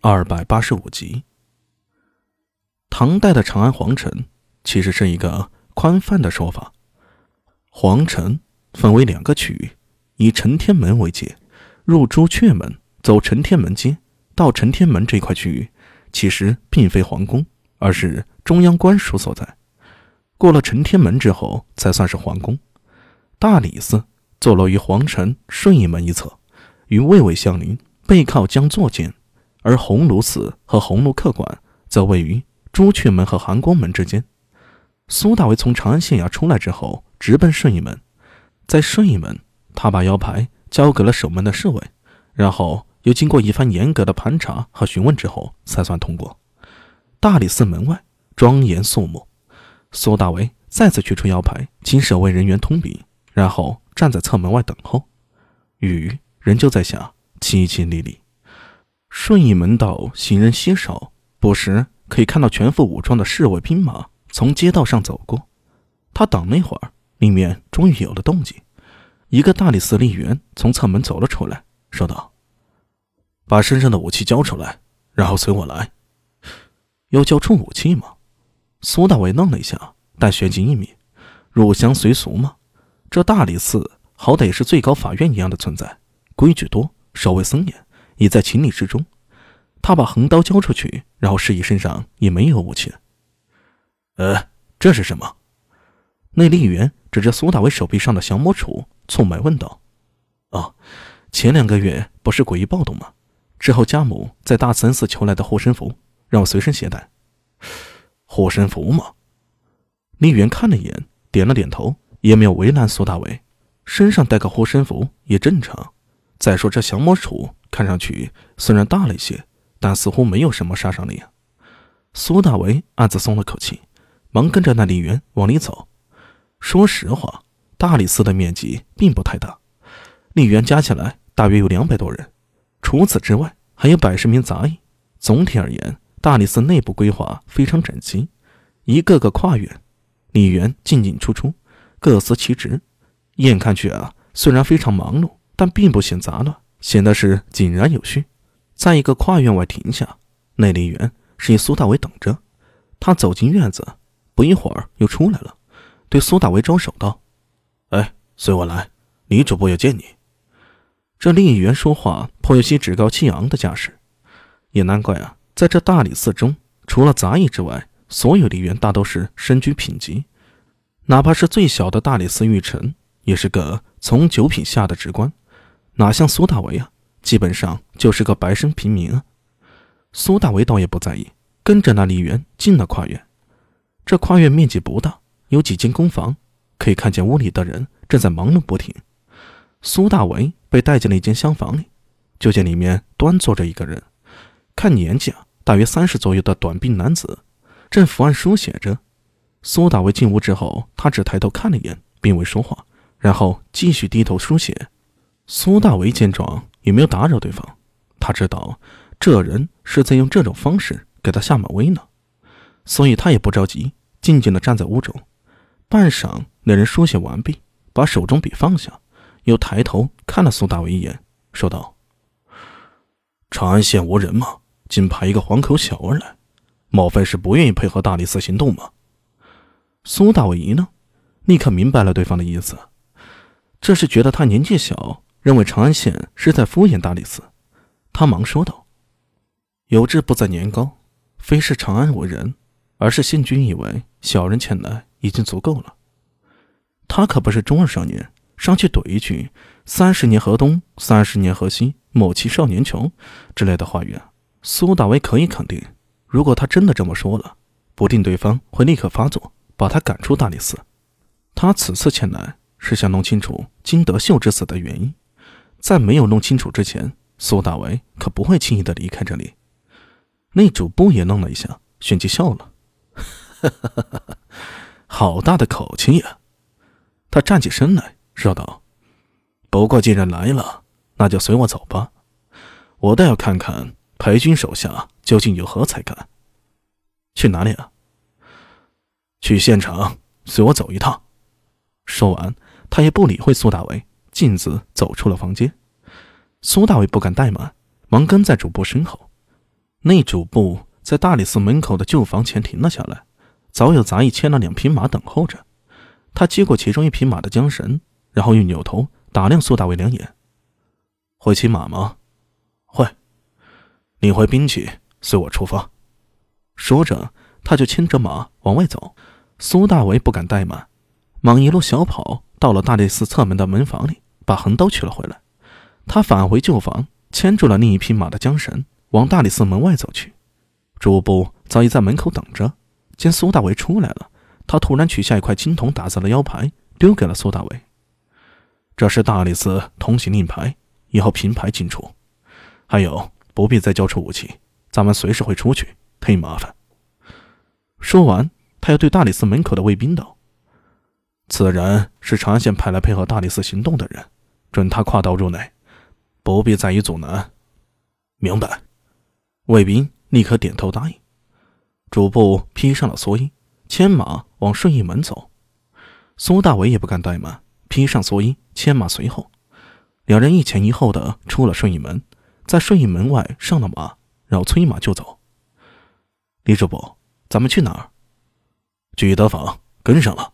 二百八十五集。唐代的长安皇城其实是一个宽泛的说法。皇城分为两个区域，以承天门为界，入朱雀门，走承天门街，到承天门这块区域，其实并非皇宫，而是中央官署所在。过了承天门之后，才算是皇宫。大理寺坐落于皇城顺义门一侧，与卫尉相邻，背靠江座间；而鸿胪寺和鸿胪客馆则位于朱雀门和含光门之间。苏大为从长安县衙出来之后，直奔顺义门，在顺义门，他把腰牌交给了守门的侍卫，然后又经过一番严格的盘查和询问之后，才算通过。大理寺门外庄严肃穆。苏大为再次取出腰牌，请守卫人员通禀，然后站在侧门外等候。雨仍旧在下，淅淅沥沥。顺义门道行人稀少，不时可以看到全副武装的侍卫兵马从街道上走过。他等了一会儿，里面终于有了动静。一个大理寺吏员从侧门走了出来，说道：“把身上的武器交出来，然后随我来。”要交出武器吗？苏大伟愣了一下，但旋即一米：“入乡随俗吗？这大理寺好歹也是最高法院一样的存在，规矩多，守卫森严，也在情理之中。”他把横刀交出去，然后示意身上也没有武器。呃，这是什么？那吏员指着苏大伟手臂上的降魔杵，蹙眉问道：“哦，前两个月不是诡异暴动吗？之后家母在大慈恩寺求来的护身符，让我随身携带。”护身符吗？丽媛看了一眼，点了点头，也没有为难苏大伟。身上带个护身符也正常。再说这降魔杵看上去虽然大了一些，但似乎没有什么杀伤力啊。苏大为暗自松了口气，忙跟着那李元往里走。说实话，大理寺的面积并不太大，李元加起来大约有两百多人，除此之外还有百十名杂役。总体而言，大理寺内部规划非常整齐，一个个跨院，李元进进出出，各司其职。一眼看去啊，虽然非常忙碌，但并不显杂乱，显得是井然有序。在一个跨院外停下，那吏员示意苏大为等着。他走进院子，不一会儿又出来了，对苏大为招手道：“哎，随我来，李主播要见你。”这吏员说话颇有些趾高气昂的架势，也难怪啊。在这大理寺中，除了杂役之外，所有吏员大都是身居品级，哪怕是最小的大理寺御臣，也是个从九品下的职官，哪像苏大为啊，基本上就是个白身平民啊。苏大为倒也不在意，跟着那李元进了跨院。这跨院面积不大，有几间公房，可以看见屋里的人正在忙碌不停。苏大为被带进了一间厢房里，就见里面端坐着一个人，看年纪啊。大约三十左右的短鬓男子，正伏案书写着。苏大为进屋之后，他只抬头看了一眼，并未说话，然后继续低头书写。苏大为见状，也没有打扰对方。他知道这人是在用这种方式给他下马威呢，所以他也不着急，静静地站在屋中。半晌，那人书写完毕，把手中笔放下，又抬头看了苏大为一眼，说道：“长安县无人吗？”仅派一个黄口小儿来，莫非是不愿意配合大理寺行动吗？苏大伟一愣，立刻明白了对方的意思，这是觉得他年纪小，认为长安县是在敷衍大理寺。他忙说道：“有志不在年高，非是长安无人，而是信君以为小人前来已经足够了。他可不是中二少年，上去怼一句‘三十年河东，三十年河西，莫欺少年穷’之类的话语。”苏大威可以肯定，如果他真的这么说了，不定对方会立刻发作，把他赶出大理寺。他此次前来是想弄清楚金德秀之死的原因，在没有弄清楚之前，苏大为可不会轻易的离开这里。那主簿也愣了一下，旋即笑了：“ 好大的口气呀！”他站起身来说道：“不过既然来了，那就随我走吧，我倒要看看。”裴军手下究竟有何才干？去哪里啊？去县城，随我走一趟。说完，他也不理会苏大为，径自走出了房间。苏大为不敢怠慢，忙跟在主簿身后。那主簿在大理寺门口的旧房前停了下来，早有杂役牵了两匹马等候着。他接过其中一匹马的缰绳，然后又扭头打量苏大伟两眼：“会骑马吗？”“会。”“领回兵器，随我出发。”说着，他就牵着马往外走。苏大伟不敢怠慢，忙一路小跑到了大理寺侧门的门房里，把横刀取了回来。他返回旧房，牵住了另一匹马的缰绳，往大理寺门外走去。主簿早已在门口等着，见苏大伟出来了，他突然取下一块青铜打造的腰牌，丢给了苏大伟：“这是大理寺通行令牌，以后凭牌进出。还有，不必再交出武器，咱们随时会出去，忒麻烦。”说完。他又对大理寺门口的卫兵道：“此人是长安县派来配合大理寺行动的人，准他跨道入内，不必再以阻拦。”明白。卫兵立刻点头答应。主簿披上了蓑衣，牵马往顺义门走。苏大伟也不敢怠慢，披上蓑衣，牵马随后。两人一前一后的出了顺义门，在顺义门外上了马，然后催马就走。李主簿，咱们去哪儿？聚德坊，跟上了。